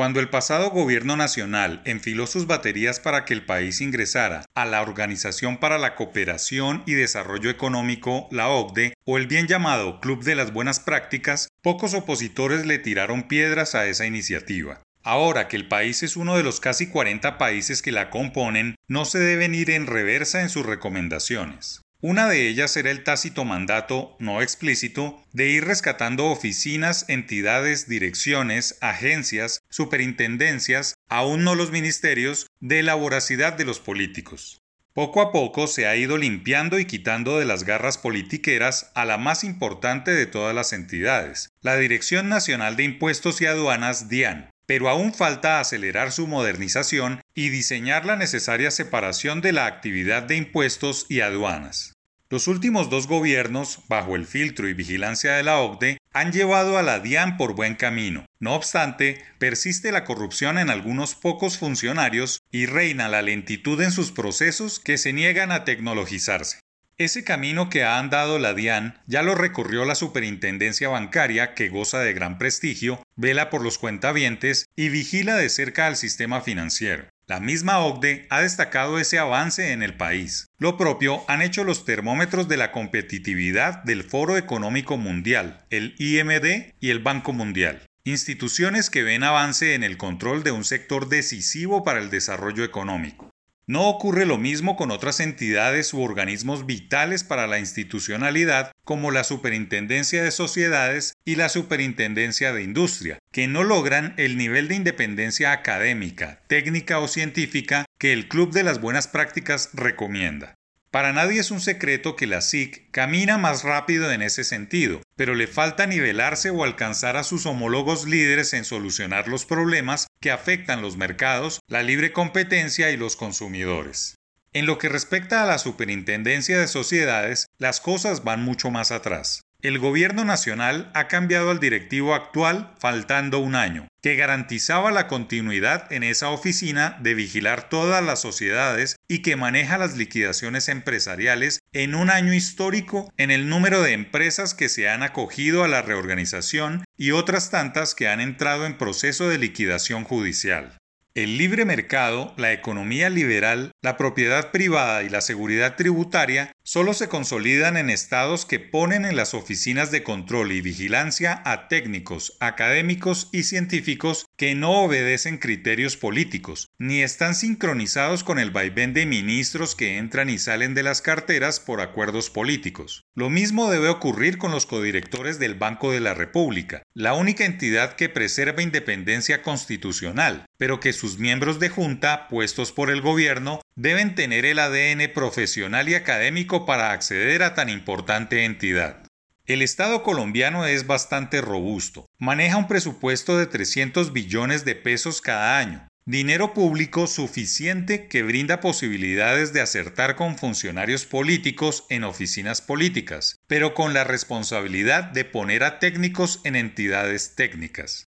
Cuando el pasado gobierno nacional enfiló sus baterías para que el país ingresara a la Organización para la Cooperación y Desarrollo Económico, la OCDE, o el bien llamado Club de las Buenas Prácticas, pocos opositores le tiraron piedras a esa iniciativa. Ahora que el país es uno de los casi 40 países que la componen, no se deben ir en reversa en sus recomendaciones. Una de ellas era el tácito mandato, no explícito, de ir rescatando oficinas, entidades, direcciones, agencias, superintendencias, aún no los ministerios, de la voracidad de los políticos. Poco a poco se ha ido limpiando y quitando de las garras politiqueras a la más importante de todas las entidades, la Dirección Nacional de Impuestos y Aduanas DIAN, pero aún falta acelerar su modernización y diseñar la necesaria separación de la actividad de impuestos y aduanas. Los últimos dos gobiernos, bajo el filtro y vigilancia de la OCDE, han llevado a la DIAN por buen camino. No obstante, persiste la corrupción en algunos pocos funcionarios y reina la lentitud en sus procesos que se niegan a tecnologizarse. Ese camino que ha andado la DIAN ya lo recorrió la Superintendencia Bancaria, que goza de gran prestigio, vela por los cuentavientes y vigila de cerca al sistema financiero. La misma OCDE ha destacado ese avance en el país. Lo propio han hecho los termómetros de la competitividad del Foro Económico Mundial, el IMD y el Banco Mundial. Instituciones que ven avance en el control de un sector decisivo para el desarrollo económico. No ocurre lo mismo con otras entidades u organismos vitales para la institucionalidad como la Superintendencia de Sociedades y la Superintendencia de Industria, que no logran el nivel de independencia académica, técnica o científica que el Club de las Buenas Prácticas recomienda. Para nadie es un secreto que la SIC camina más rápido en ese sentido, pero le falta nivelarse o alcanzar a sus homólogos líderes en solucionar los problemas que afectan los mercados, la libre competencia y los consumidores. En lo que respecta a la Superintendencia de Sociedades, las cosas van mucho más atrás. El gobierno nacional ha cambiado al directivo actual faltando un año, que garantizaba la continuidad en esa oficina de vigilar todas las sociedades y que maneja las liquidaciones empresariales en un año histórico en el número de empresas que se han acogido a la reorganización y otras tantas que han entrado en proceso de liquidación judicial. El libre mercado, la economía liberal, la propiedad privada y la seguridad tributaria solo se consolidan en estados que ponen en las oficinas de control y vigilancia a técnicos, académicos y científicos que no obedecen criterios políticos, ni están sincronizados con el vaivén de ministros que entran y salen de las carteras por acuerdos políticos. Lo mismo debe ocurrir con los codirectores del Banco de la República, la única entidad que preserva independencia constitucional, pero que sus miembros de junta, puestos por el gobierno, deben tener el ADN profesional y académico para acceder a tan importante entidad. El Estado colombiano es bastante robusto. Maneja un presupuesto de 300 billones de pesos cada año, dinero público suficiente que brinda posibilidades de acertar con funcionarios políticos en oficinas políticas, pero con la responsabilidad de poner a técnicos en entidades técnicas.